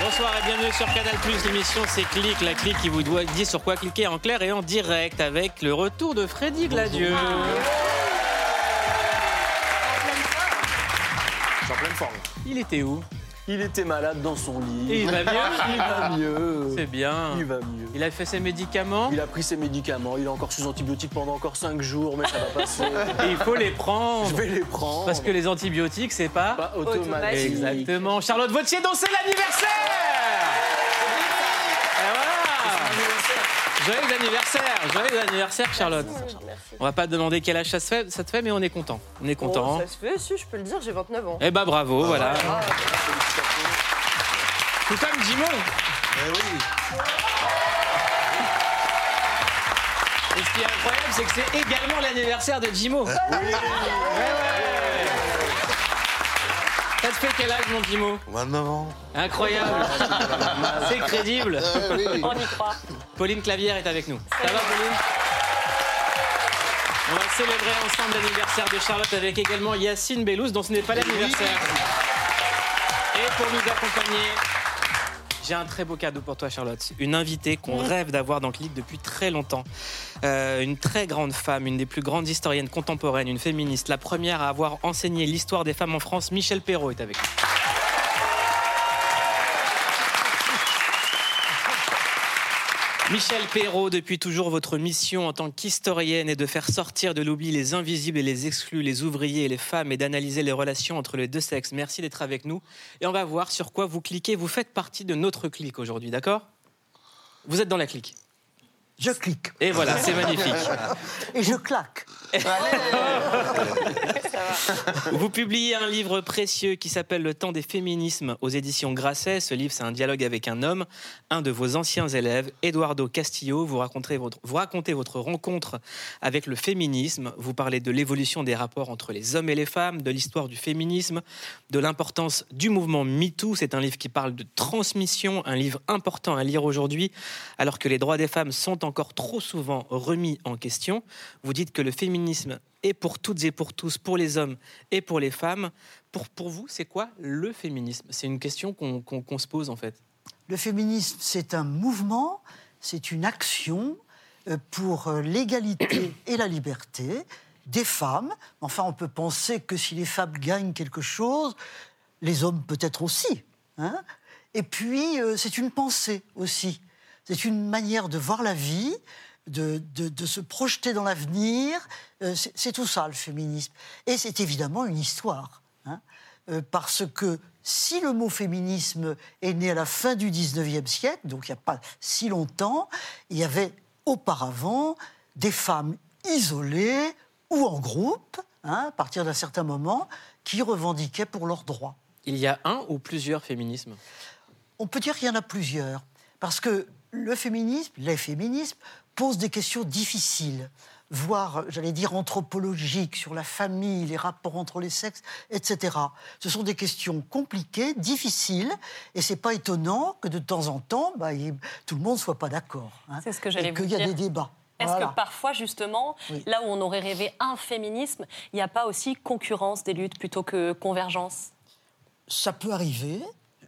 Bonsoir et bienvenue sur Canal+. L'émission c'est Clic, la clique qui vous doit- dit sur quoi cliquer en clair et en direct avec le retour de Freddy Gladieux. Il était où? Il était malade dans son lit. Et il va bien Il va mieux. C'est bien. Il va mieux. Il a fait ses médicaments? Il a pris ses médicaments, il est encore sous antibiotiques pendant encore 5 jours, mais ça va passer. et il faut les prendre. Je vais les prendre. Parce que les antibiotiques, c'est pas. pas automatique. Exactement. Charlotte Vautier, dont c'est l'anniversaire Joyeux anniversaire Joyeux anniversaire, Charlotte. On va pas te demander quel âge ça, se fait, ça te fait, mais on est content. On est content. Oh, ça se fait, si, je peux le dire, j'ai 29 ans. Eh bah bravo, voilà. Tout comme Jimon. Et ce qui est incroyable, c'est que c'est également l'anniversaire de Jimo. Ouais, ouais. Ça te fait quel âge, mon Jimo 29 ans. Incroyable. C'est crédible. On y croit. Pauline Clavière est avec nous. Ça va, Pauline? On va célébrer ensemble l'anniversaire de Charlotte avec également Yacine Bellous, dont ce n'est pas l'anniversaire. Et pour nous accompagner, j'ai un très beau cadeau pour toi, Charlotte. Une invitée qu'on rêve d'avoir dans Click depuis très longtemps. Euh, une très grande femme, une des plus grandes historiennes contemporaines, une féministe, la première à avoir enseigné l'histoire des femmes en France. Michel Perrault est avec nous. Michel Perrault, depuis toujours, votre mission en tant qu'historienne est de faire sortir de l'oubli les invisibles et les exclus, les ouvriers et les femmes, et d'analyser les relations entre les deux sexes. Merci d'être avec nous. Et on va voir sur quoi vous cliquez. Vous faites partie de notre clique aujourd'hui, d'accord? Vous êtes dans la clique. Je clique Et voilà, c'est magnifique. et je claque. Vous publiez un livre précieux qui s'appelle Le temps des féminismes aux éditions Grasset. Ce livre, c'est un dialogue avec un homme, un de vos anciens élèves, Eduardo Castillo. Vous racontez votre, vous racontez votre rencontre avec le féminisme. Vous parlez de l'évolution des rapports entre les hommes et les femmes, de l'histoire du féminisme, de l'importance du mouvement MeToo. C'est un livre qui parle de transmission, un livre important à lire aujourd'hui, alors que les droits des femmes sont encore trop souvent remis en question. Vous dites que le féminisme est pour toutes et pour tous, pour les hommes et pour les femmes. Pour, pour vous, c'est quoi le féminisme? C'est une question qu'on qu'on se pose en fait. Le féminisme, c'est un mouvement, c'est une action euh, pour euh, l'égalité et la liberté des femmes. Enfin, on peut penser que si les femmes gagnent quelque chose, les hommes peut-être aussi. hein. et puis, euh, c'est une pensée aussi. C'est une manière de voir la vie, de, de- de se projeter dans l'avenir. Euh, c'est c'est tout ça, le féminisme. Et c'est évidemment une histoire. hein. Euh, parce que si le mot féminisme est né à la fin du 19e siècle, donc il n'y a pas si longtemps, il y avait auparavant des femmes isolées ou en groupe, hein, à partir d'un certain moment, qui revendiquaient pour leurs droits. Il y a un ou plusieurs féminismes? On peut dire qu'il y en a plusieurs, parce que le féminisme, les féminismes, posent des questions difficiles, voire, j'allais dire, anthropologiques, sur la famille, les rapports entre les sexes, etc. Ce sont des questions compliquées, difficiles, et c'est pas étonnant que de temps en temps, bah, tout le monde soit pas d'accord. hein, C'est ce que j'allais et vous qu'il y a dire. des débats. Est-ce Voilà. que parfois, justement, Oui. là où on aurait rêvé un féminisme, il n'y a pas aussi concurrence des luttes plutôt que convergence? Ça peut arriver,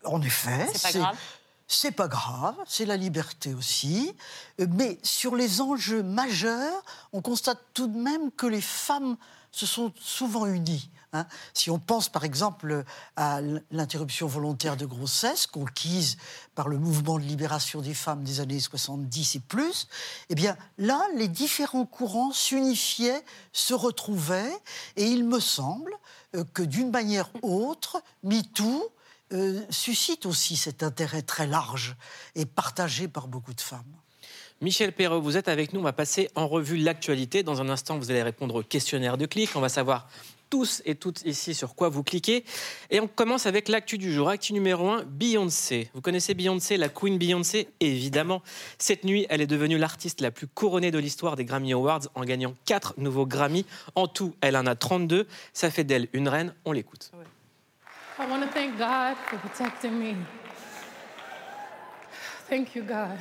en effet. C'est pas grave C'est pas grave, c'est la liberté aussi. Euh, Mais sur les enjeux majeurs, on constate tout de même que les femmes se sont souvent unies. hein. Si on pense par exemple à l'interruption volontaire de grossesse conquise par le mouvement de libération des femmes des années 70 et plus, eh bien là, les différents courants s'unifiaient, se retrouvaient, et il me semble euh, que d'une manière ou autre, MeToo euh, suscite aussi cet intérêt très large et partagé par beaucoup de femmes. Michel Perrault, vous êtes avec nous. On va passer en revue l'actualité. Dans un instant, vous allez répondre au questionnaire de clic. On va savoir tous et toutes ici sur quoi vous cliquez. Et on commence avec l'actu du jour. Actu numéro 1, Beyoncé. Vous connaissez Beyoncé, la Queen Beyoncé? Évidemment. Cette nuit, elle est devenue l'artiste la plus couronnée de l'histoire des Grammy Awards en gagnant 4 nouveaux Grammy. En tout, elle en a 32. Ça fait d'elle une reine. On l'écoute. I want to thank God for protecting me. Thank you, God.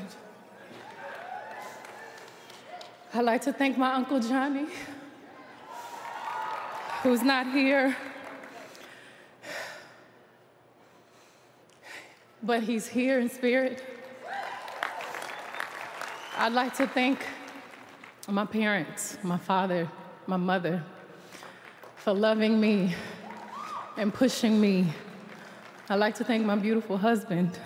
I'd like to thank my Uncle Johnny, who's not here, but he's here in spirit. I'd like to thank my parents, my father, my mother, for loving me and pushing me. I'd like to thank my beautiful husband,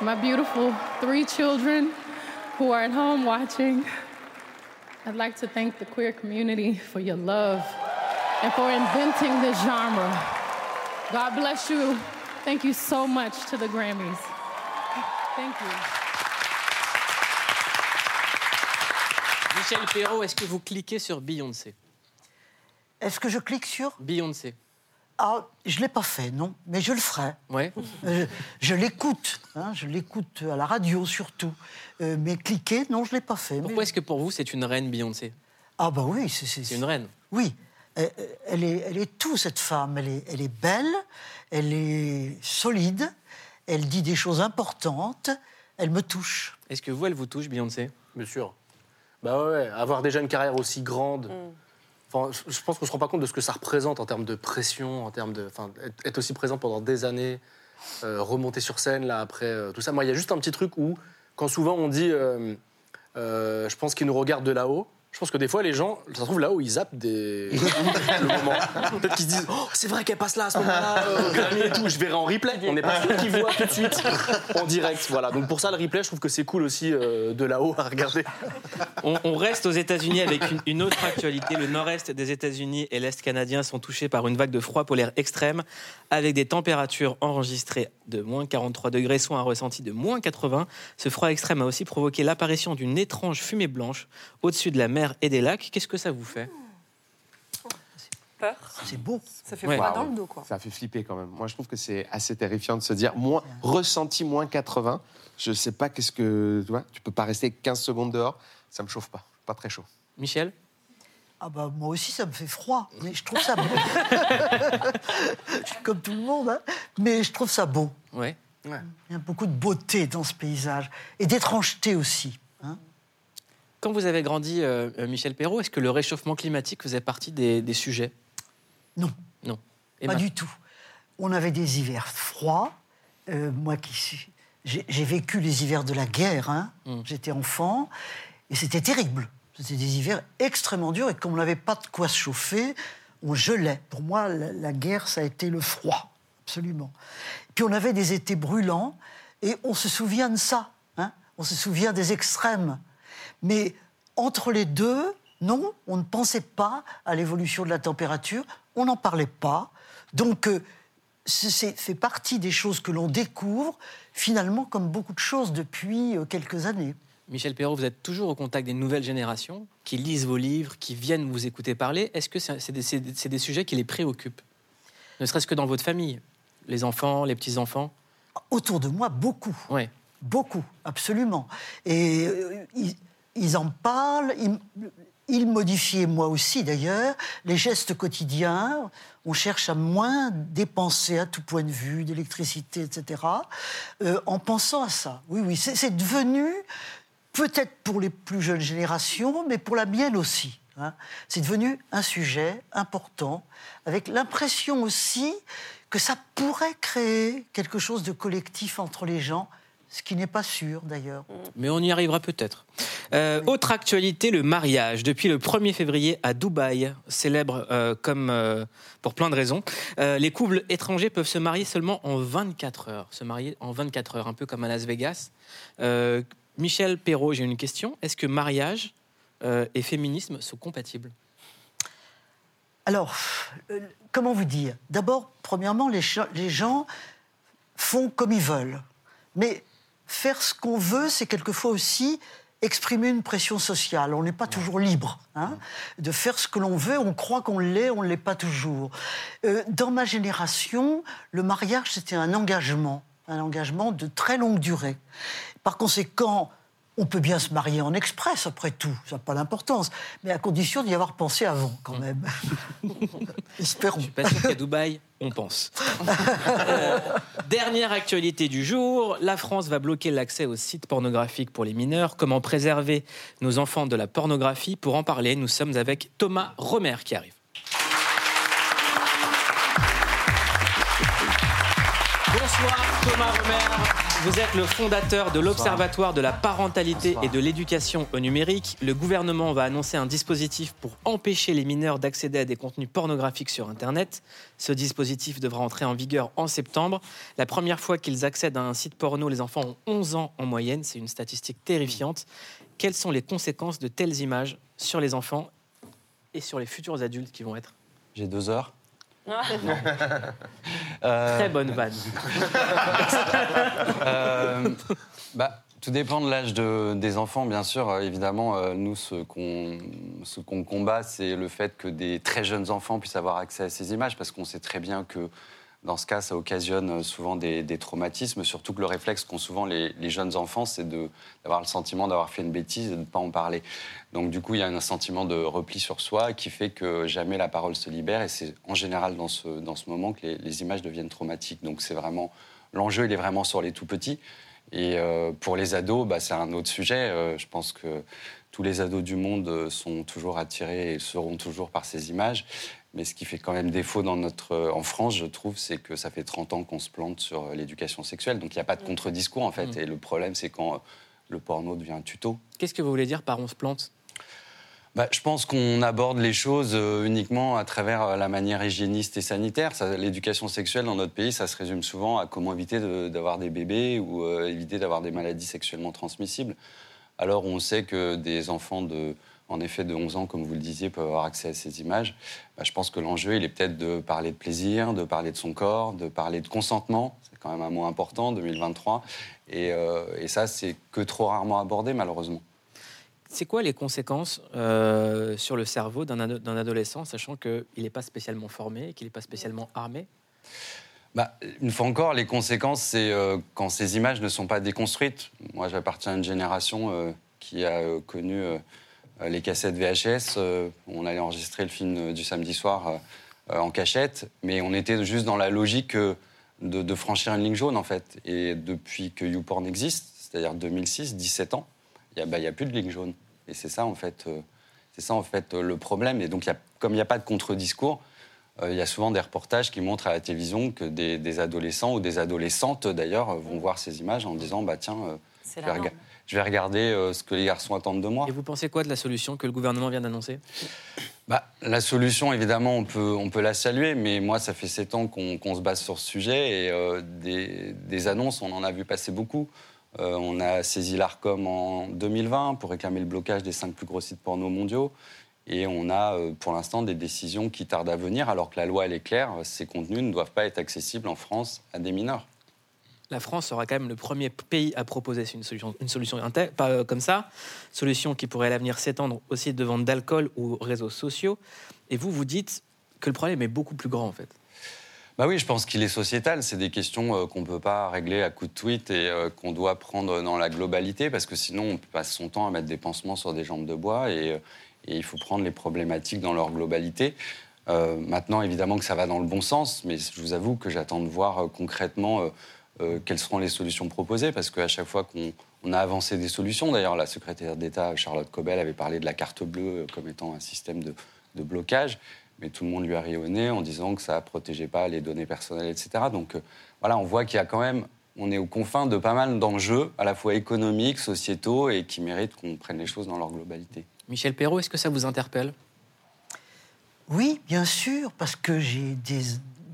my beautiful three children who are at home watching. I'd like to thank the queer community for your love and for inventing this genre. God bless you. Thank you so much to the Grammys. Thank you. Michel Perrault, est-ce que vous cliquez sur Beyoncé Est-ce que je clique sur Beyoncé. Ah, je ne l'ai pas fait, non, mais je le ferai. Ouais. Euh, je l'écoute, hein, je l'écoute à la radio surtout. Euh, mais cliquer, non, je ne l'ai pas fait. Pourquoi mais- est-ce que pour vous c'est une reine Beyoncé? Ah bah oui, c'est... une reine. Oui, elle, elle est, elle est tout, cette femme. Elle est, elle est belle, elle est solide, elle dit des choses importantes, elle me touche. Est-ce que vous, elle vous touche, Beyoncé? Bien sûr. Bah ouais, ouais, avoir déjà une carrière aussi grande. Je- pense qu'on se rend pas compte de ce que ça représente en termes de pression, en termes de, être, aussi présent pendant des années, euh, remonter sur scène là après euh, tout ça. Moi, il y a juste un petit truc où, quand souvent on dit, euh, je pense qu'ils nous regardent de là-haut. Je pense que des fois, les gens, ça se trouve là-haut, ils zappent des... le moment. Peut-être qu'ils se disent oh, c'est vrai qu'elle passe là à ce moment-là, euh, Grammy et tout. Je verrai en replay. On n'est pas sûr qu'ils voient tout de suite en direct. Voilà. Donc pour ça, le replay, je trouve que c'est cool aussi euh, de là-haut à regarder. on, on reste aux États-Unis avec une, une autre actualité. Le nord-est des États-Unis et l'est canadien sont touchés par une vague de froid polaire extrême, avec des températures enregistrées de moins 43 degrés, soit un ressenti de moins 80. Ce froid extrême a aussi provoqué l'apparition d'une étrange fumée blanche au-dessus de la mer et des lacs. Qu'est-ce que ça vous fait Peur. C'est beau. Ça fait Ouais. froid dans le dos, quoi. Ça fait flipper quand même. Moi, je trouve que c'est assez terrifiant de se dire moins, ressenti moins 80. Je sais pas qu'est-ce que. Tu vois, tu peux pas rester 15 secondes dehors. Ça me chauffe pas. Pas très chaud. Michel Ah bah moi aussi ça me fait froid, mais je trouve ça beau. je suis comme tout le monde, hein, mais je trouve ça beau. Ouais. Il y a beaucoup de beauté dans ce paysage et d'étrangeté aussi. hein. Quand vous avez grandi, euh, euh, Michel Perrault, est-ce que le réchauffement climatique faisait partie des, des sujets? Non, Non. Et pas du tout. On avait des hivers froids. Euh, moi qui suis- j'ai vécu les hivers de la guerre. hein. Mm. J'étais enfant et c'était terrible. C'était des hivers extrêmement durs et comme on n'avait pas de quoi se chauffer, on gelait. Pour moi, la, la guerre, ça a été le froid, absolument. Puis on avait des étés brûlants et on se souvient de ça. hein. On se souvient des extrêmes. Mais entre les deux, non, on ne pensait pas à l'évolution de la température, on n'en parlait pas. Donc, euh, c'est fait partie des choses que l'on découvre, finalement, comme beaucoup de choses depuis euh, quelques années. Michel Perrault, vous êtes toujours au contact des nouvelles générations qui lisent vos livres, qui viennent vous écouter parler. Est-ce que c'est des, c'est des- c'est des sujets qui les préoccupent? Ne serait-ce que dans votre famille Les enfants, les petits-enfants? Autour de moi, beaucoup. Ouais. Beaucoup, absolument. Et euh, ils, ils en parlent, ils, ils modifient, moi aussi d'ailleurs, les gestes quotidiens. On cherche à moins dépenser à tout point de vue, d'électricité, etc., euh, en pensant à ça. Oui, oui, c'est devenu, peut-être pour les plus jeunes générations, mais pour la mienne aussi. hein. C'est devenu un sujet important, avec l'impression aussi que ça pourrait créer quelque chose de collectif entre les gens, ce qui n'est pas sûr d'ailleurs. Mais on y arrivera peut-être. Euh, autre actualité, le mariage. Depuis le 1er février à Dubaï, célèbre euh, comme euh, pour plein de raisons, les couples étrangers peuvent se marier seulement en 24 heures. Se marier en 24 heures, un peu comme à Las Vegas. Michel Perrault, j'ai une question. Est-ce que mariage et féminisme sont compatibles? Alors, comment vous dire? D'abord, premièrement, les, les gens font comme ils veulent. Mais faire ce qu'on veut, c'est quelquefois aussi exprimer une pression sociale. On n'est pas toujours libre hein, de faire ce que l'on veut. On croit qu'on l'est, on ne l'est pas toujours. Euh, dans ma génération, le mariage, c'était un engagement, un engagement de très longue durée. Par conséquent, On peut bien se marier en express, après tout, ça n'a pas d'importance, mais à condition d'y avoir pensé avant, quand même. Espérons. Je suis pas sûr qu'à Dubaï, on pense. Euh, dernière actualité du jour, la France va bloquer l'accès aux sites pornographiques pour les mineurs. Comment préserver nos enfants de la pornographie? Pour en parler, nous sommes avec Thomas Romer qui arrive. Bonsoir Thomas Romer. Vous êtes le fondateur de l'Observatoire de la parentalité et de l'éducation au numérique. Le gouvernement va annoncer un dispositif pour empêcher les mineurs d'accéder à des contenus pornographiques sur Internet. Ce dispositif devra entrer en vigueur en septembre. La première fois qu'ils accèdent à un site porno, les enfants ont 11 ans en moyenne. C'est une statistique terrifiante. Quelles sont les conséquences de telles images sur les enfants et sur les futurs adultes qui vont être? J'ai deux heures. Très bonne vanne. Euh, bah, tout dépend de l'âge de- des enfants, bien sûr. Euh, Évidemment, euh, nous, ce qu'on ce qu'on combat, c'est le fait que des très jeunes enfants puissent avoir accès à ces images, parce qu'on sait très bien que dans ce cas, ça occasionne souvent des, traumatismes, surtout que le réflexe qu'ont souvent les, jeunes enfants, c'est d'avoir le sentiment d'avoir fait une bêtise et de ne pas en parler. Donc du coup, il y a un sentiment de repli sur soi qui fait que jamais la parole se libère, et c'est en général dans ce, dans ce moment que les, images deviennent traumatiques. Donc c'est vraiment l'enjeu, il est vraiment sur les tout petits. Et euh, pour les ados, bah, c'est un autre sujet. Euh, je pense que tous les ados du monde euh, sont toujours attirés et seront toujours par ces images. Mais ce qui fait quand même défaut dans notre, euh, en France, je trouve, c'est que ça fait 30 ans qu'on se plante sur euh, l'éducation sexuelle. Donc il n'y a pas de contre-discours, en fait. Et le problème, c'est quand euh, le porno devient un tuto. Qu'est-ce que vous voulez dire par on se plante? Bah, je pense qu'on aborde les choses uniquement à travers la manière hygiéniste et sanitaire. L'éducation sexuelle dans notre pays, ça se résume souvent à comment éviter de- d'avoir des bébés ou euh, éviter d'avoir des maladies sexuellement transmissibles. Alors on sait que des enfants de, en effet, de 11 ans, comme vous le disiez, peuvent avoir accès à ces images. Bah, je pense que l'enjeu, il est peut-être de parler de plaisir, de parler de son corps, de parler de consentement. C'est quand même un mot important, 2023. Et, euh, et ça, c'est que trop rarement abordé, malheureusement. C'est quoi les conséquences euh, sur le cerveau d'un ado- d'un adolescent, sachant qu'il n'est pas spécialement formé, qu'il n'est pas spécialement armé? Bah, une fois encore, les conséquences, c'est euh, quand ces images ne sont pas déconstruites. Moi, j'appartiens à une génération euh, qui a euh, connu les cassettes VHS. euh, on allait enregistrer le film euh, du samedi soir euh, euh, en cachette, mais on était juste dans la logique euh, de, de franchir une ligne jaune, en fait. Et depuis que YouPorn existe, c'est-à-dire 2006, 17 ans, il n'y a, bah, a plus de ligne jaune. Et c'est ça, en fait, euh, c'est ça, en fait, euh, le problème. Et donc, il y a- comme il n'y a pas de contre-discours, euh, il y a souvent des reportages qui montrent à la télévision que des, des adolescents ou des adolescentes, d'ailleurs, euh, vont voir ces images en disant bah, Tiens, euh, C'est je, la vais je vais regarder euh, ce que les garçons attendent de moi. Et vous pensez quoi de la solution que le gouvernement vient d'annoncer? Bah, la solution, évidemment, on peut, on peut la saluer, mais moi, ça fait sept ans qu'on qu'on se base sur ce sujet et euh, des, des annonces, on en a vu passer beaucoup. Euh, on a saisi l'ARCOM en 2020 pour réclamer le blocage des cinq plus gros sites porno mondiaux. Et on a, euh, pour l'instant, des décisions qui tardent à venir, alors que la loi, elle est claire, ces contenus ne doivent pas être accessibles en France à des mineurs. La France sera quand même le premier pays à proposer une solution, une solution pas euh, comme ça, solution qui pourrait à l'avenir s'étendre aussi de vente d'alcool ou réseaux sociaux. Et vous, vous dites que le problème est beaucoup plus grand en fait. Bah oui, je pense qu'il est sociétal. C'est des questions euh, qu'on ne peut pas régler à coup de tweet et euh, qu'on doit prendre dans la globalité parce que sinon on passe son temps à mettre des pansements sur des jambes de bois et, il faut prendre les problématiques dans leur globalité. Maintenant, évidemment que ça va dans le bon sens, mais je vous avoue que j'attends de voir concrètement euh, quelles seront les solutions proposées parce qu'à chaque fois qu'on on a avancé des solutions, d'ailleurs la secrétaire d'État Charlotte Cobel avait parlé de la carte bleue comme étant un système de, de blocage mais tout le monde lui a ri au nez en disant que ça ne protégeait pas les données personnelles, etc. Donc euh, voilà, on voit qu'il y a quand même, on est aux confins de pas mal d'enjeux, à la fois économiques, sociétaux, et qui méritent qu'on prenne les choses dans leur globalité. Michel Perrault, est-ce que ça vous interpelle? Oui, bien sûr, parce que j'ai des,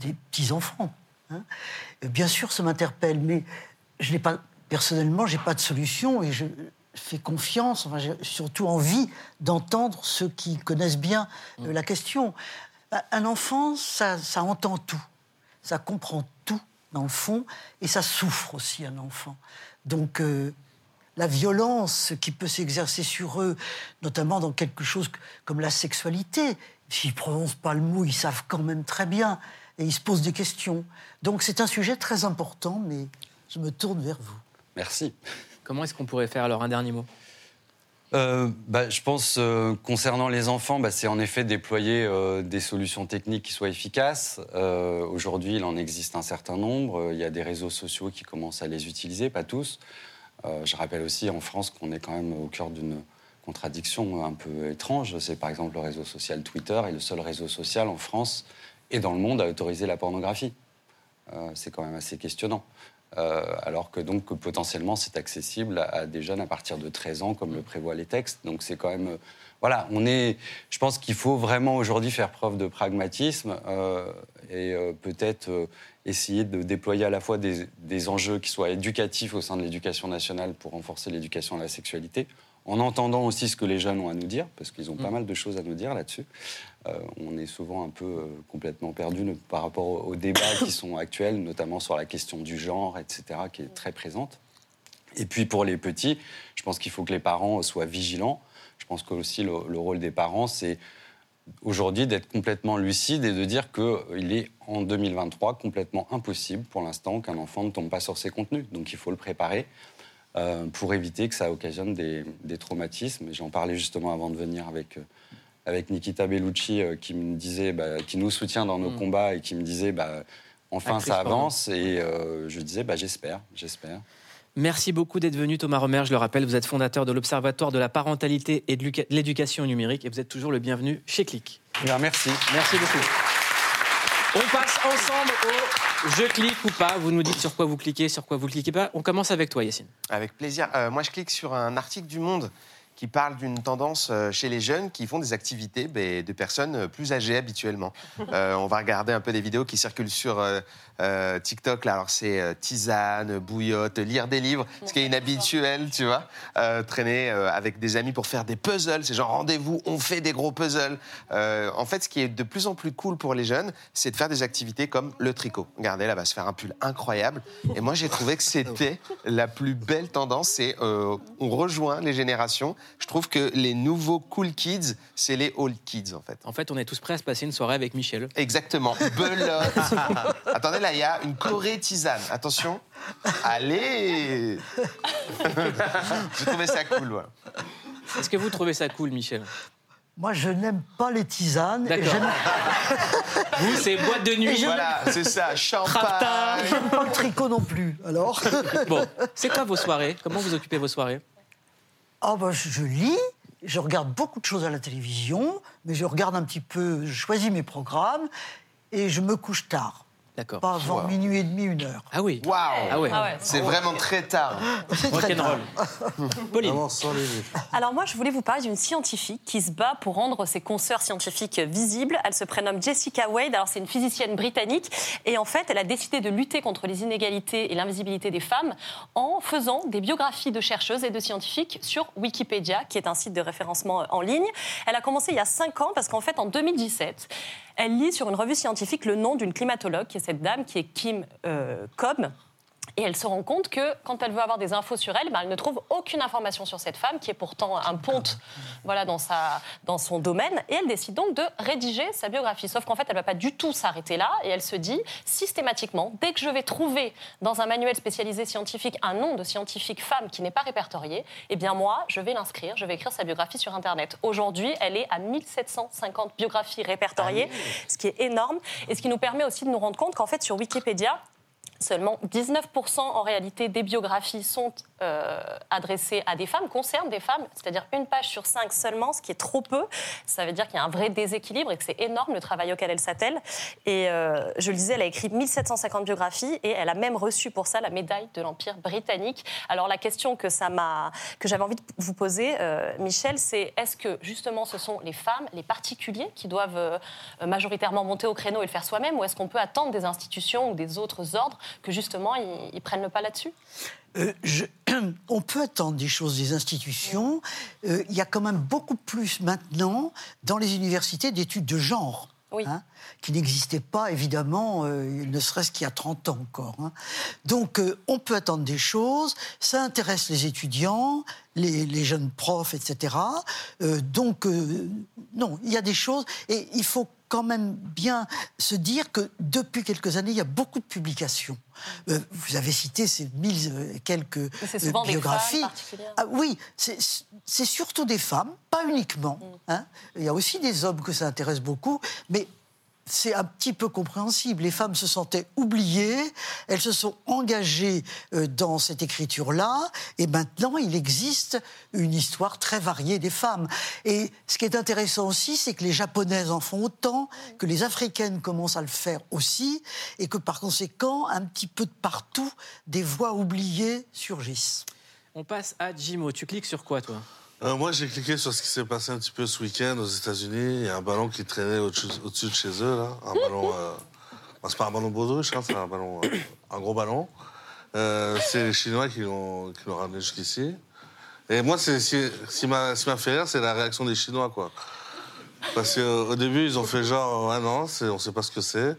des petits-enfants. Hein. Bien sûr, ça m'interpelle, mais je n'ai pas, personnellement, je n'ai pas de solution et je fais confiance, enfin, j'ai surtout envie d'entendre ceux qui connaissent bien euh, la question. Un- enfant, ça, ça entend tout, ça comprend tout, dans le fond, et ça souffre aussi, un enfant. Donc, euh, la violence qui peut s'exercer sur eux, notamment dans quelque chose comme la sexualité. S'ils ne prononcent pas le mot, ils savent quand même très bien et ils se posent des questions. Donc c'est un sujet très important, mais je me tourne vers vous. Merci. Comment est-ce qu'on pourrait faire alors un dernier mot? Euh, bah, je pense, euh, concernant les enfants, bah, c'est en effet déployer euh, des solutions techniques qui soient efficaces. Euh, Aujourd'hui, il en existe un certain nombre. Il y a des réseaux sociaux qui commencent à les utiliser, pas tous. Euh, je rappelle aussi en France qu'on est quand même au cœur d'une contradiction un peu étrange. C'est par exemple le réseau social Twitter est le seul réseau social en France et dans le monde à autoriser la pornographie. Euh, c'est quand même assez questionnant. Euh, alors que donc potentiellement c'est accessible à, des jeunes à partir de 13 ans, comme le prévoient les textes. Donc c'est quand même, euh, voilà, on est. Je pense qu'il faut vraiment aujourd'hui faire preuve de pragmatisme et peut-être essayer de déployer à la fois des, des enjeux qui soient éducatifs au sein de l'éducation nationale pour renforcer l'éducation à la sexualité, en entendant aussi ce que les jeunes ont à nous dire, parce qu'ils ont pas mal de choses à nous dire là-dessus. Euh, on est souvent un peu euh, complètement perdu par rapport aux, aux débats qui sont actuels, notamment sur la question du genre, etc., qui est très présente. Et puis pour les petits, je pense qu'il faut que les parents soient vigilants. Je pense que aussi le, le rôle des parents, c'est aujourd'hui d'être complètement lucide et de dire qu'il est en 2023 complètement impossible pour l'instant qu'un enfant ne tombe pas sur ces contenus. Donc il faut le préparer euh, pour éviter que ça occasionne des, des traumatismes. J'en parlais justement avant de venir avec, euh, avec Nikita Bellucci euh, qui me disait, bah, qui nous soutient dans nos Mm. combats et qui me disait, bah, enfin Actrice ça avance. Et euh, je disais, bah, j'espère, j'espère. Merci beaucoup d'être venu, Thomas Romer. Je le rappelle, vous êtes fondateur de l'Observatoire de la parentalité et de l'éduca- de l'éducation numérique et vous êtes toujours le bienvenu chez Click. Eh bien, merci. Merci beaucoup. On passe ensemble au je clique ou pas. Vous nous dites sur quoi vous cliquez, sur quoi vous cliquez pas. On commence avec toi, Yacine. Avec plaisir. Euh, moi, je clique sur un article du Monde qui parle d'une tendance euh, chez les jeunes qui font des activités ben, de personnes euh, plus âgées habituellement. Euh, on va regarder un peu des vidéos qui circulent sur euh, euh, TikTok. Là, alors c'est tisane, bouillotte, lire des livres, ce qui est inhabituel, tu vois. Traîner avec des amis pour faire des puzzles. C'est genre rendez-vous, on fait des gros puzzles. En fait, ce qui est de plus en plus cool pour les jeunes, c'est de faire des activités comme le tricot. Regardez, là, va se faire un pull incroyable. Et moi, j'ai trouvé que c'était la plus belle tendance. C'est euh, on rejoint les générations. Je trouve que les nouveaux cool kids, c'est les old kids, en fait. En fait, on est tous prêts à se passer une soirée avec Michel. Exactement. Belote. Attendez, là, il y a une Corée tisane. Attention. Allez J'ai trouvé ça cool. Est-ce que vous trouvez ça cool, Michel Moi, je n'aime pas les tisanes. et D'accord. J'aime Vous, c'est boîte de nuit. Voilà, c'est ça. Champagne. j'aime pas le tricot non plus. Alors Bon, c'est quoi vos soirées? Comment vous occupez vos soirées? Ah je, je lis, je regarde beaucoup de choses à la télévision, mais je regarde un petit peu, je choisis mes programmes et je me couche tard. D'accord. Pas avant Wow. minuit et demi, une heure. Ah oui. Waouh Ah ouais. Ah ouais. C'est vraiment très tard. C'est très tard. Pauline. Alors moi, je voulais vous parler d'une scientifique qui se bat pour rendre ses consoeurs scientifiques visibles. Elle se prénomme Jessica Wade. Alors c'est une physicienne britannique et en fait, elle a décidé de lutter contre les inégalités et l'invisibilité des femmes en faisant des biographies de chercheuses et de scientifiques sur Wikipédia, qui est un site de référencement en ligne. Elle a commencé il y a cinq ans parce qu'en fait, en 2017, elle lit sur une revue scientifique le nom d'une climatologue, qui est cette dame qui est Kim euh, Cobb. Et elle se rend compte que quand elle veut avoir des infos sur elle, ben, elle ne trouve aucune information sur cette femme qui est pourtant un ponte voilà, dans, sa, dans son domaine. Et elle décide donc de rédiger sa biographie. Sauf qu'en fait, elle ne va pas du tout s'arrêter là. Et elle se dit, systématiquement, dès que je vais trouver dans un manuel spécialisé scientifique un nom de scientifique femme qui n'est pas répertorié, eh bien moi, je vais l'inscrire, je vais écrire sa biographie sur Internet. Aujourd'hui, elle est à 1750 biographies répertoriées, ce qui est énorme. Et ce qui nous permet aussi de nous rendre compte qu'en fait, sur Wikipédia, Seulement 19% en réalité des biographies sont euh, adressées à des femmes, concernent des femmes, c'est-à-dire une page sur cinq seulement, ce qui est trop peu. Ça veut dire qu'il y a un vrai déséquilibre et que c'est énorme le travail auquel elle s'attelle. Et euh, je le disais, elle a écrit 1750 biographies et elle a même reçu pour ça la médaille de l'Empire britannique. Alors la question que j'avais envie de vous poser, euh, Michel, c'est est-ce que justement ce sont les femmes, les particuliers qui doivent euh, majoritairement monter au créneau et le faire soi-même, ou est-ce qu'on peut attendre des institutions ou des autres ordres que justement ils prennent le pas là-dessus? Euh, je- on peut attendre des choses des institutions. Euh, Il y a quand même beaucoup plus maintenant dans les universités d'études de genre. Oui. hein, qui n'existaient pas, évidemment, euh, ne serait-ce qu'il y a 30 ans encore. hein. Donc, euh, on peut attendre des choses, ça intéresse les étudiants, les, les jeunes profs, etc. Euh, donc, non, il y a des choses, et il faut quand même bien se dire que depuis quelques années, il y a beaucoup de publications. Euh, vous avez cité ces mille euh, quelques euh, des biographies. femmes. Ah oui, c'est c'est surtout des femmes, pas uniquement. hein. Il y a aussi des hommes que ça intéresse beaucoup, mais c'est un petit peu compréhensible. Les femmes se sentaient oubliées, elles se sont engagées euh, dans cette écriture-là, et maintenant il existe une histoire très variée des femmes. Et ce qui est intéressant aussi, c'est que les japonaises en font autant, que les africaines commencent à le faire aussi, et que par conséquent, un petit peu de partout, des voix oubliées surgissent. On passe à Jimo. Tu cliques sur quoi, toi? Euh, moi, j'ai cliqué sur ce qui s'est passé un petit peu ce week-end aux États-Unis. Il y a un ballon qui traînait au-dessus de chez eux, là. Un ballon. euh, enfin, c'est pas un ballon baudruche, hein, c'est un ballon. euh, un gros ballon. C'est les Chinois qui l'ont ramené jusqu'ici. Et moi, ce qui- qui m'a fait rire, c'est la réaction des Chinois, quoi. Parce qu'au début, ils ont fait genre, ah non, on sait pas ce que c'est.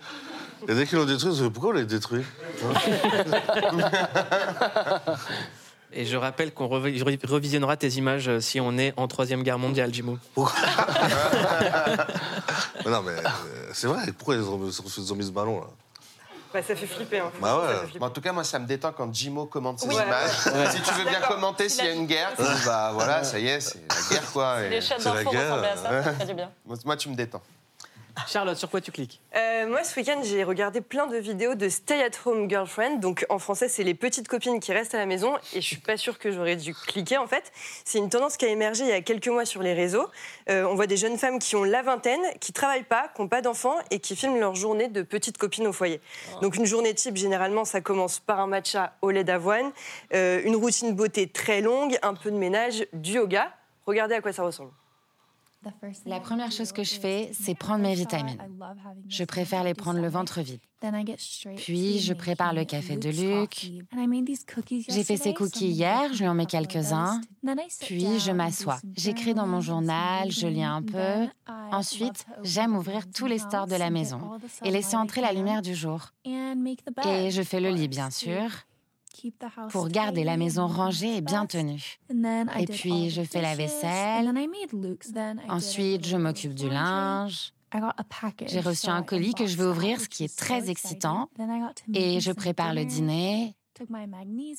Et dès qu'ils l'ont détruit, ils ont dit, pourquoi on l'a détruit Et je rappelle qu'on revi- revisionnera tes images euh, si on est en Troisième Guerre mondiale, Jimo. Mais Non, mais euh, c'est vrai, pourquoi ils ont, mis ce ballon, là? Bah, ça fait flipper. Hein. Bah ouais. Ça fait flipper. Bon, en tout cas, moi, ça me détend quand Jimo commente ses Oui. images. Si tu veux bien commenter s'il y a une guerre, bah voilà, ça y est, c'est la guerre, quoi. Et Les chaînes c'est la d'infos guerre. ressemblaient à ça, ça fait du bien. Moi, tu me détends. Charlotte, sur quoi tu cliques? Euh, moi, ce week-end, j'ai regardé plein de vidéos de Stay at Home Girlfriend. Donc, en français, c'est les petites copines qui restent à la maison. Et je suis pas sûre que j'aurais dû cliquer, en fait. C'est une tendance qui a émergé il y a quelques mois sur les réseaux. Euh, on voit des jeunes femmes qui ont la vingtaine, qui travaillent pas, qui n'ont pas d'enfants et qui filment leur journée de petites copines au foyer. Donc, une journée type, généralement, ça commence par un matcha au lait d'avoine, euh, une routine beauté très longue, un peu de ménage, du yoga. Regardez à quoi ça ressemble. La première chose que je fais, c'est prendre mes vitamines. Je préfère les prendre le ventre vide. Puis, je prépare le café de Luc. J'ai fait ses cookies hier, je lui en mets quelques-uns. Puis, je m'assois. J'écris dans mon journal, je lis un peu. Ensuite, j'aime ouvrir tous les stores de la maison et laisser entrer la lumière du jour. Et je fais le lit, bien sûr, pour garder la maison rangée et bien tenue. Et puis, je fais la vaisselle. Ensuite, je m'occupe du linge. J'ai reçu un colis que je vais ouvrir, ce qui est très excitant. Et je prépare le dîner.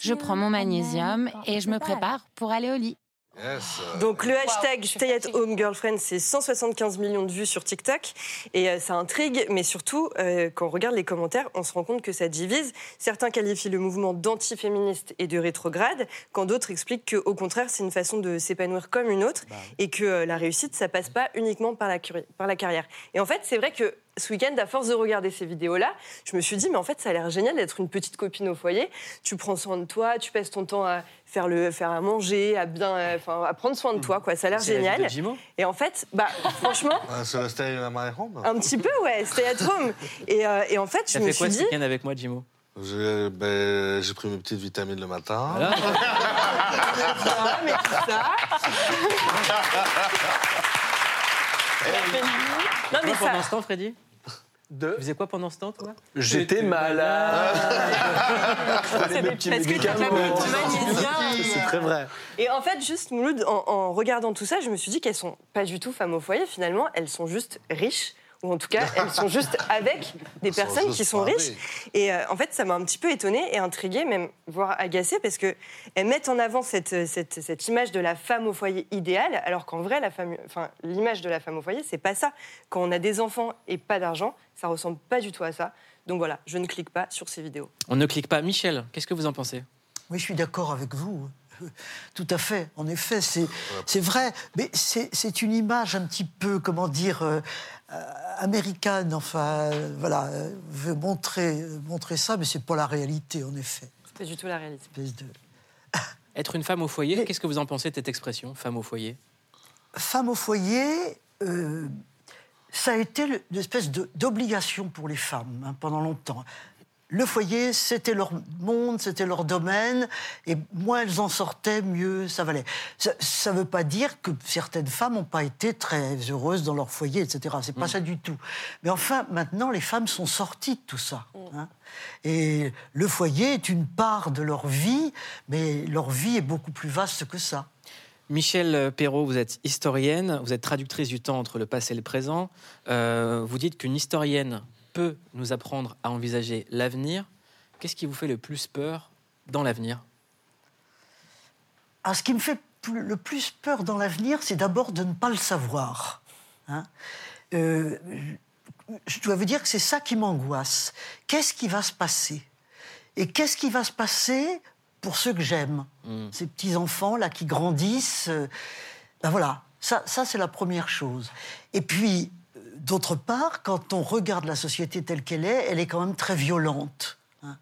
Je prends mon magnésium et je me prépare pour aller au lit. Yes. Donc le hashtag Stay at Home Girlfriend, c'est 175 millions de vues sur TikTok et euh, ça intrigue, mais surtout euh, quand on regarde les commentaires, on se rend compte que ça divise. Certains qualifient le mouvement d'antiféministe et de rétrograde, quand d'autres expliquent qu'au contraire c'est une façon de s'épanouir comme une autre et que euh, la réussite ça passe pas uniquement par la, par la carrière. Et en fait c'est vrai que ce week-end, à force de regarder ces vidéos-là, je me suis dit, mais en fait, ça a l'air génial d'être une petite copine au foyer. Tu prends soin de toi, tu passes ton temps à faire, le, faire à manger, à bien, euh, enfin, à prendre soin de toi, quoi. Ça a l'air C'est la vie génial. de Et en fait, bah, franchement, c'est la à my home. un petit peu, ouais, stay at home. Et, euh, et en fait, je me fait suis quoi ce dit, week-end avec moi, Jimo? J'ai ben, j'ai pris mes petites vitamines le matin. Voilà. ah, mais tout ça. non, mais Quoi pendant ça. ce temps, Freddy? Tu faisais quoi pendant ce temps, toi? J'étais malade. Je prenais mes petits parce que magnésium. C'est très vrai. Et en fait, juste, Mouloud, en, en regardant tout ça, je me suis dit qu'elles sont pas du tout femmes au foyer, finalement, elles sont juste riches. Ou en tout cas, elles sont juste avec des Elles sont personnes qui sont riches. Et euh, en fait, ça m'a un petit peu étonnée et intriguée, même voire agacée, parce qu'elles mettent en avant cette, cette, cette image de la femme au foyer idéale, alors qu'en vrai, la femme, enfin, l'image de la femme au foyer, c'est pas ça. Quand on a des enfants et pas d'argent, ça ressemble pas du tout à ça. Donc voilà, je ne clique pas sur ces vidéos. On ne clique pas. Michel, qu'est-ce que vous en pensez? Oui, je suis d'accord avec vous. Tout à fait. En effet, c'est vrai. Mais c'est une image un petit peu, comment dire, euh, américaine. Enfin, euh, voilà, euh, veut montrer, montrer ça, mais c'est pas la réalité, en effet. C'est pas du tout la réalité. Espèce de Être une femme au foyer, qu'est-ce que vous en pensez de cette expression, femme au foyer? Femme au foyer. euh, ça a été le- une espèce de- d'obligation pour les femmes hein, pendant longtemps. Le foyer, c'était leur monde, c'était leur domaine, et moins elles en sortaient, mieux ça valait. Ça ne veut pas dire que certaines femmes n'ont pas été très heureuses dans leur foyer, etc. C'est pas ça du tout. Mais enfin, maintenant, les femmes sont sorties de tout ça. hein. Et le foyer est une part de leur vie, mais leur vie est beaucoup plus vaste que ça. Michel Perrault, vous êtes historienne, vous êtes traductrice du temps entre le passé et le présent. Euh, vous dites qu'une historienne peut nous apprendre à envisager l'avenir. Qu'est-ce qui vous fait le plus peur dans l'avenir? Ah, Ce qui me fait le plus peur dans l'avenir, c'est d'abord de ne pas le savoir. Hein. Euh, je dois vous dire que c'est ça qui m'angoisse. Qu'est-ce qui va se passer? Et qu'est-ce qui va se passer pour ceux que j'aime? Hmm. Ces petits-enfants là qui grandissent. Euh, ben voilà, ça, ça c'est la première chose. Et puis, d'autre part, quand on regarde la société telle qu'elle est, elle est quand même très violente. Hein.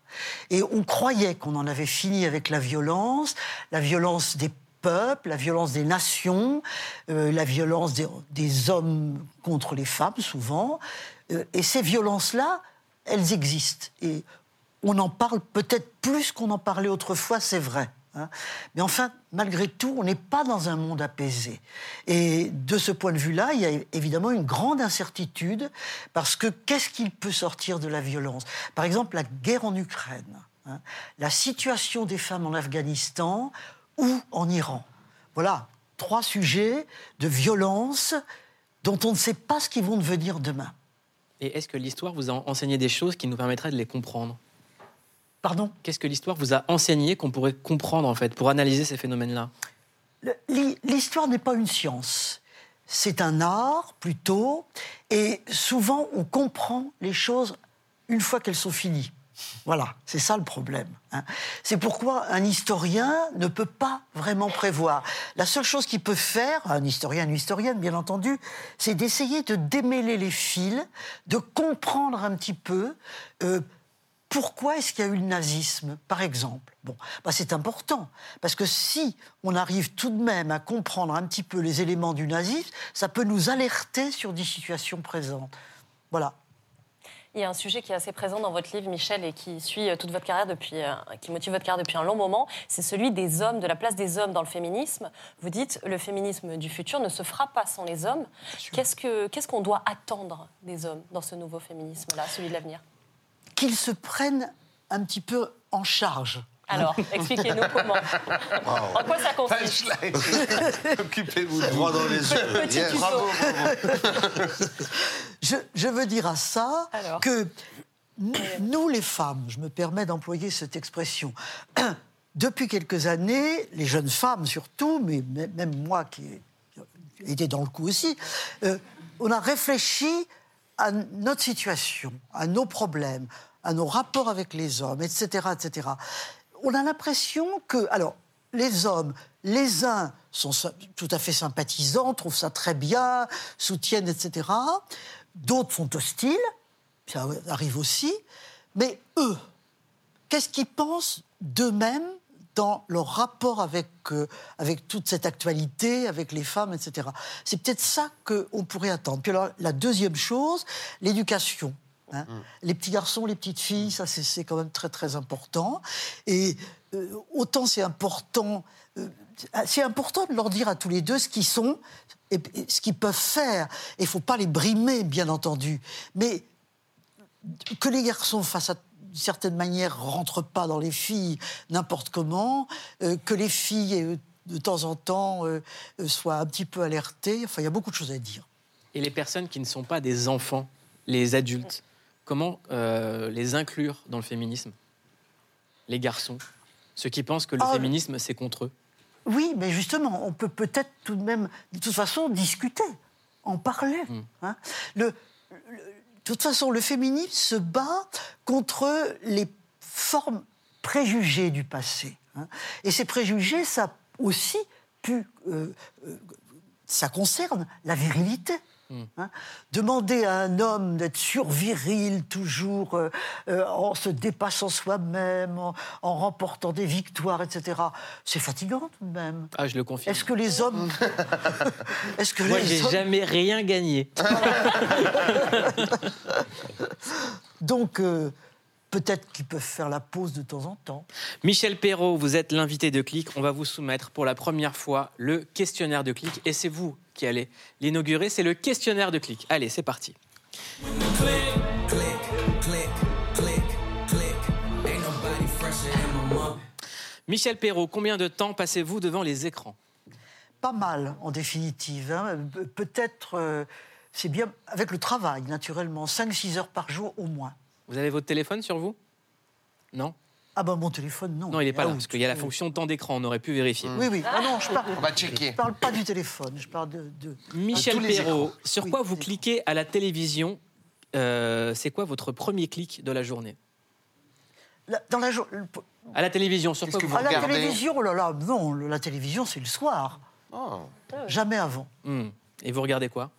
Et on croyait qu'on en avait fini avec la violence, la violence des peuples, la violence des nations, euh, la violence des, hommes contre les femmes, souvent. Euh, et ces violences-là, elles existent. Et on en parle peut-être plus qu'on en parlait autrefois, c'est vrai. Hein. Mais enfin, malgré tout, on n'est pas dans un monde apaisé. Et de ce point de vue-là, il y a évidemment une grande incertitude, parce que qu'est-ce qu'il peut sortir de la violence? Par exemple, la guerre en Ukraine, hein. la situation des femmes en Afghanistan ou en Iran. Voilà, trois sujets de violence dont on ne sait pas ce qu'ils vont devenir demain. Et est-ce que l'histoire vous a enseigné des choses qui nous permettraient de les comprendre? Pardon? Qu'est-ce que l'histoire vous a enseigné qu'on pourrait comprendre, en fait, pour analyser ces phénomènes-là? L'histoire n'est pas une science. C'est un art, plutôt, et souvent on comprend les choses une fois qu'elles sont finies. Voilà, c'est ça le problème. Hein. C'est pourquoi un historien ne peut pas vraiment prévoir. La seule chose qu'il peut faire, un historien, une historienne, bien entendu, c'est d'essayer de démêler les fils, de comprendre un petit peu euh, pourquoi est-ce qu'il y a eu le nazisme, par exemple? Bon, bah c'est important, parce que si on arrive tout de même à comprendre un petit peu les éléments du nazisme, ça peut nous alerter sur des situations présentes. Voilà. Il y a un sujet qui est assez présent dans votre livre, Michel, et qui suit euh, toute votre carrière depuis, euh, qui motive votre carrière depuis un long moment. C'est celui des hommes, de la place des hommes dans le féminisme. Vous dites le féminisme du futur ne se fera pas sans les hommes. Qu'est-ce que qu'est-ce qu'on doit attendre des hommes dans ce nouveau féminisme-là, celui de l'avenir? Qu'ils se prennent un petit peu en charge. Alors, expliquez-nous comment. En quoi ça consiste Occupez-vous droit dans les yeux. Bravo, je, veux dire à ça que nous, les femmes, je me permets d'employer cette expression, depuis quelques années, les jeunes femmes surtout, mais même moi qui ai été dans le coup aussi, euh, on a réfléchi à notre situation, à nos problèmes, à nos rapports avec les hommes, etc., etc. On a l'impression que, alors, les hommes, les uns sont tout à fait sympathisants, trouvent ça très bien, soutiennent, etc. D'autres sont hostiles, ça arrive aussi. Mais eux, qu'est-ce qu'ils pensent d'eux-mêmes dans leur rapport avec, euh, avec toute cette actualité, avec les femmes, etc. C'est peut-être ça qu'on pourrait attendre. Puis alors, la deuxième chose, l'éducation. Hein. Mm. Les petits garçons, les petites filles, ça c'est quand même très très important. Et euh, autant c'est important, euh, c'est important de leur dire à tous les deux ce qu'ils sont et, ce qu'ils peuvent faire. Il faut pas les brimer, bien entendu, mais que les garçons fassent certaine manière, rentrent pas dans les filles n'importe comment, euh, que les filles, euh, de temps en temps, euh, soient un petit peu alertées. Enfin, il y a beaucoup de choses à dire. Et les personnes qui ne sont pas des enfants, les adultes, comment les inclure dans le féminisme? Les garçons, ceux qui pensent que le ah, féminisme, c'est contre eux. Oui, mais justement, on peut peut-être tout de même, de toute façon, discuter, en parler. Hmm. Hein. le, de toute façon, le féminisme se bat contre les formes préjugées du passé. Hein. Et ces préjugés, ça aussi pu, euh, euh, ça concerne la virilité. Hmm. Hein. Demander à un homme d'être surviril toujours, euh, euh, en se dépassant soi-même, en, remportant des victoires, etc., c'est fatigant tout de même. Ah, je le confirme. Est-ce que les hommes. Est-ce que Moi, j'ai jamais rien gagné. Donc. Euh, peut-être qu'ils peuvent faire la pause de temps en temps. Michel Perrault, vous êtes l'invité de Clic. On va vous soumettre pour la première fois le questionnaire de Clic. Et c'est vous qui allez l'inaugurer. C'est le questionnaire de Clic. Allez, c'est parti. Michel Perrault, combien de temps passez-vous devant les écrans? Pas mal, en définitive. hein. Pe- Peut-être, euh, c'est bien avec le travail, naturellement, 5-6 heures par jour au moins. Vous avez votre téléphone sur vous? Non? Ah ben mon téléphone, non. Non, il n'est pas Ah là, parce qu'il y a la fonction temps d'écran, on aurait pu vérifier. Oui, oui. Ah non, je parle, On va checker. je parle pas du téléphone, je parle de... de- Michel Perrault, sur Oui, quoi vous cliquez à la télévision Euh, C'est quoi votre premier clic de la journée? La- dans la jour- À la télévision, sur quoi que vous À la télévision, oh là là, non, la télévision, c'est le soir. Oh. Jamais avant. Hmm. Et vous regardez quoi?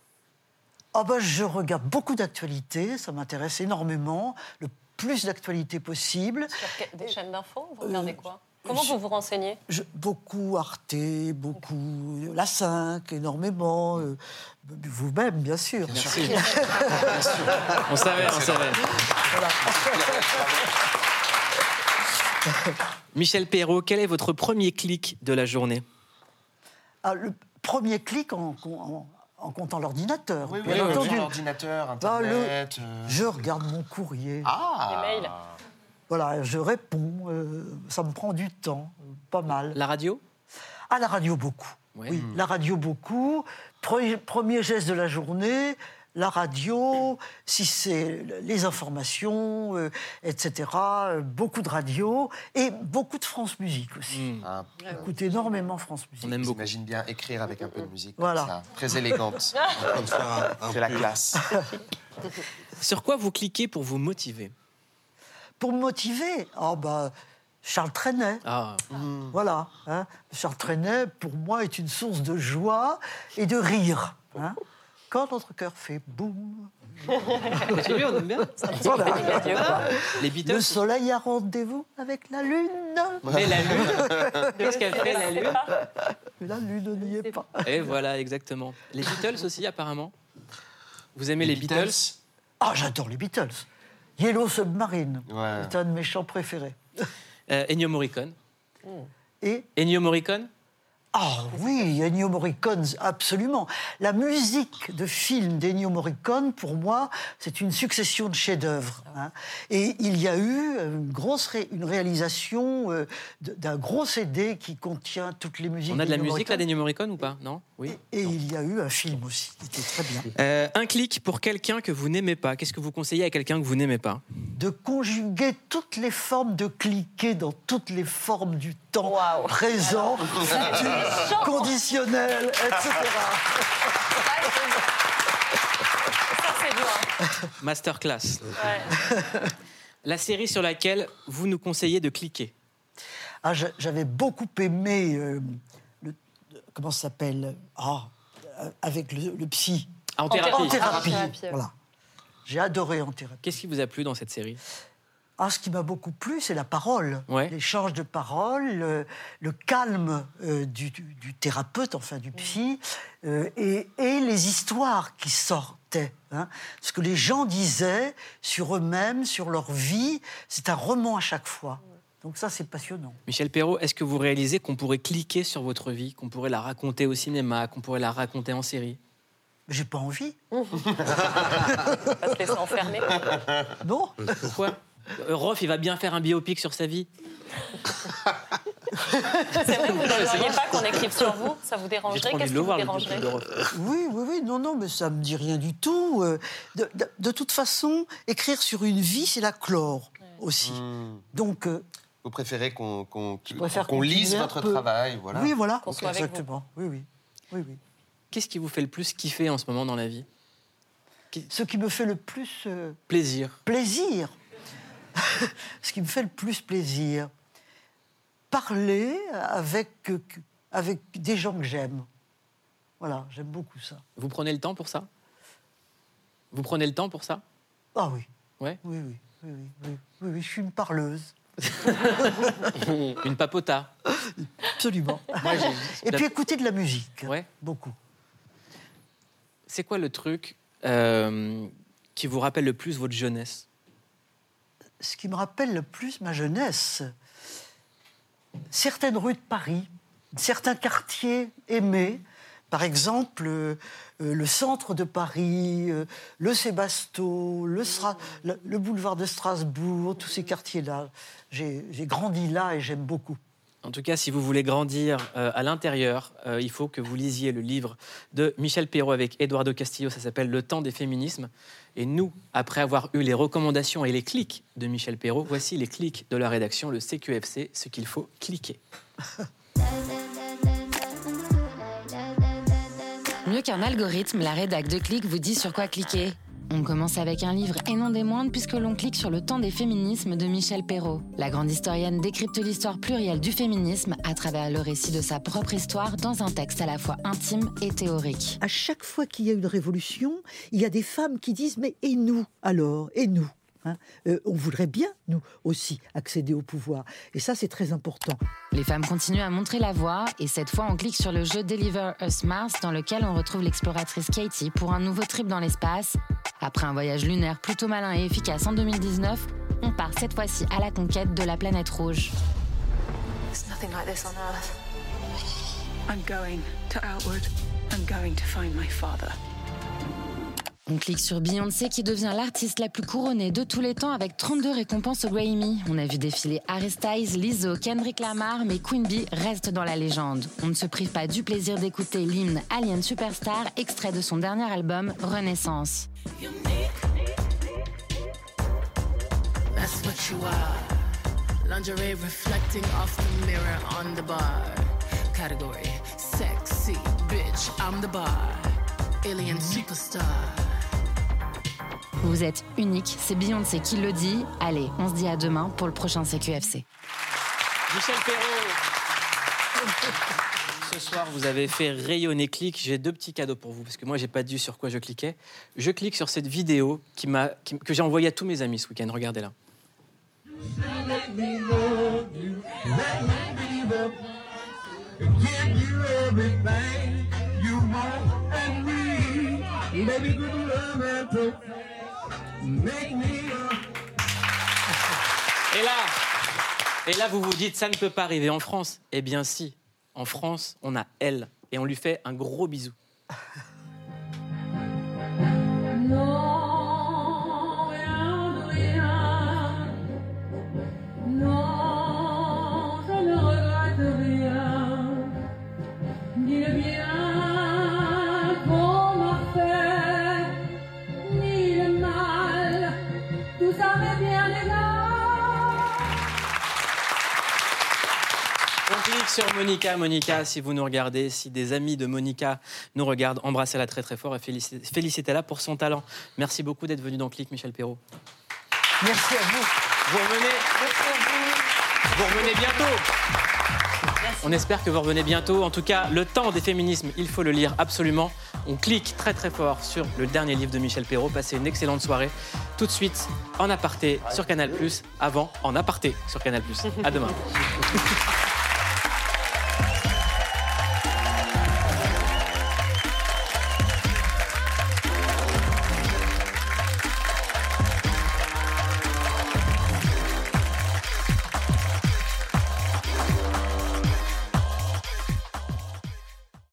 Ah ben, je regarde beaucoup d'actualités, ça m'intéresse énormément, le plus d'actualités possible. Sur des chaînes d'infos Vous regardez Euh, quoi Comment je- vous vous renseignez Je- beaucoup Arte, beaucoup La 5, énormément. euh, Vous-même, bien sûr. Merci. On savait, on savait. Michel Perrault, quel est votre premier clic de la journée? Ah, le premier clic en, en- en comptant l'ordinateur, Oui, oui, bien oui, entendu. l'ordinateur, Ah, le- euh. Je regarde mon courrier. Ah Les mails. Voilà, je réponds. euh, ça me prend du temps, pas mal. La radio? À la radio, beaucoup. Ouais. Oui, la radio, beaucoup. Pre- Premier geste de la journée, la radio, si c'est les informations, euh, etc. Beaucoup de radio et beaucoup de France Musique aussi. Hmm. Ah, J'écoute énormément France Musique. On aime beaucoup. J'imagine bien écrire avec un peu de musique. Voilà. Comme ça, très élégante. C'est la classe. Sur quoi vous cliquez pour vous motiver? Pour me motiver, oh bah, Charles Trenet. Ah, Voilà. hein. Charles Trenet, pour moi, est une source de joie et de rire. hein. Quand notre cœur fait boum. Continue, on aime bien. Voilà. Les Le Beatles soleil a rendez-vous avec la lune. Mais la lune Qu'est-ce qu'elle fait, la lune Mais la lune n'y est pas. Et voilà, exactement. Les Beatles aussi, apparemment Vous aimez les, Beatles, Ah, j'adore les Beatles. Yellow Submarine Ouais. est un de mes chants préférés. Euh, Ennio Morricone Et Ennio Morricone ah oui, Ennio Morricone, absolument. La musique de film d'Ennio Morricone, pour moi, c'est une succession de chefs-d'œuvre. hein. Et il y a eu une grosse ré- une réalisation euh, d'un gros CD qui contient toutes les musiques. On a de la musique là Morricone. d'Ennio Morricone ou pas? Non? Oui Et il y a eu un film aussi, qui était très bien. Euh, un clic pour quelqu'un que vous n'aimez pas. Qu'est-ce que vous conseillez à quelqu'un que vous n'aimez pas? De conjuguer toutes les formes, de cliquer dans toutes les formes du temps Waouh. présent, futur, conditionnel, etc. Ça, c'est dur. Masterclass. Ouais. La série sur laquelle vous nous conseillez de cliquer. Ah, j'a- J'avais beaucoup aimé, euh, le- comment ça s'appelle? Ah, euh, avec le, le psy. En En thérapie. En thérapie. thérapie, ouais. Voilà. J'ai adoré en thérapie. Qu'est-ce qui vous a plu dans cette série? Ah, ce qui m'a beaucoup plu, c'est la parole, Ouais. l'échange de paroles, le, le calme euh, du, thérapeute, enfin du psy, euh, et, et les histoires qui sortaient. hein. Ce que les gens disaient sur eux-mêmes, sur leur vie, c'est un roman à chaque fois. Donc ça, c'est passionnant. Michel Perrault, est-ce que vous réalisez qu'on pourrait cliquer sur votre vie, qu'on pourrait la raconter au cinéma, qu'on pourrait la raconter en série? J'ai pas envie. Pas se laisser enfermer. Non Pourquoi? Euh, Rof, il va bien faire un biopic sur sa vie. C'est vrai que vous ne voudriez pas qu'on écrive sur vous? Ça vous dérangerait? Qu'est-ce qui vous dérangerait. Oui, oui, oui, non, non, mais ça me dit rien du tout. Euh, De, de- de toute façon, écrire sur une vie, c'est la clore aussi. Hmm. Donc, euh, Vous préférez qu'on qu'on- préfère qu'on lise votre peu. travail, voilà. oui, voilà, Qu'on soit avec exactement. Oui, oui, oui, oui. Qu'est-ce qui vous fait le plus kiffer en ce moment dans la vie? Ce qui me fait le plus euh, Plaisir. plaisir, ce qui me fait le plus plaisir, parler avec, avec des gens que j'aime. Voilà, j'aime beaucoup ça. Vous prenez le temps pour ça? Vous prenez le temps pour ça? Ah oui. Ouais. Oui, oui, oui, oui, oui, oui, oui, je suis une parleuse. Une papota. Absolument. Moi, Et puis écouter de la musique. Ouais. Beaucoup. C'est quoi le truc euh, qui vous rappelle le plus votre jeunesse? Ce qui me rappelle le plus ma jeunesse, certaines rues de Paris, certains quartiers aimés, par exemple euh, euh, le centre de Paris, euh, le Sébasto, le, boulevard de Strasbourg, tous ces quartiers-là. J'ai grandi là et j'aime beaucoup. En tout cas, si vous voulez grandir euh, à l'intérieur, euh, il faut que vous lisiez le livre de Michel Perrault avec Eduardo Castillo. Ça s'appelle Le temps des féminismes. Et nous, après avoir eu les recommandations et les clics de Michel Perrault, voici les clics de la rédaction, le CQFC, ce qu'il faut cliquer. Mieux qu'un algorithme, la rédac de Click vous dit sur quoi cliquer. On commence avec un livre et non des moindres puisque l'on clique sur Le temps des féminismes de Michel Perrault. La grande historienne décrypte l'histoire plurielle du féminisme à travers le récit de sa propre histoire dans un texte à la fois intime et théorique. À chaque fois qu'il y a une révolution, il y a des femmes qui disent Mais et nous alors? Et nous? Hein. Euh, on voudrait bien, nous aussi, accéder au pouvoir. Et ça, c'est très important. Les femmes continuent à montrer la voie et cette fois, on clique sur le jeu Deliver Us Mars dans lequel on retrouve l'exploratrice Katie pour un nouveau trip dans l'espace. Après un voyage lunaire plutôt malin et efficace en 2019, on part cette fois-ci à la conquête de la planète rouge. I'm going to Outward. I'm going to find my father. On clique sur Beyoncé qui devient l'artiste la plus couronnée de tous les temps avec 32 récompenses au Grammy. On a vu défiler Harry Lizzo, Kendrick Lamar, mais Queen Bee reste dans la légende. On ne se prive pas du plaisir d'écouter l'hymne Alien Superstar, extrait de son dernier album Renaissance. Vous êtes unique, c'est Beyoncé qui le dit. Allez, on se dit à demain pour le prochain CQFC. Michel Perrault Ce soir, vous avez fait rayonner Click. J'ai deux petits cadeaux pour vous, parce que moi, j'ai pas dit sur quoi je cliquais. Je clique sur cette vidéo que j'ai envoyée à tous mes amis ce week-end. Regardez-la. Et là, là, vous vous dites, ça ne peut pas arriver en France. Eh bien, si. En France, on a elle. Et on lui fait un gros bisou. Monica. Monica, si vous nous regardez, si des amis de Monica nous regardent, embrassez-la très très fort et félicitez-la pour son talent. Merci beaucoup d'être venu dans Clic, Michel Perrault. Merci à vous. Vous revenez, vous revenez bientôt. On espère que vous revenez bientôt. En tout cas, le temps des féminismes, il faut le lire absolument. On clique très très fort sur le dernier livre de Michel Perrault. Passez une excellente soirée. Tout de suite, en aparté sur Canal+, avant en aparté sur Canal+. À demain.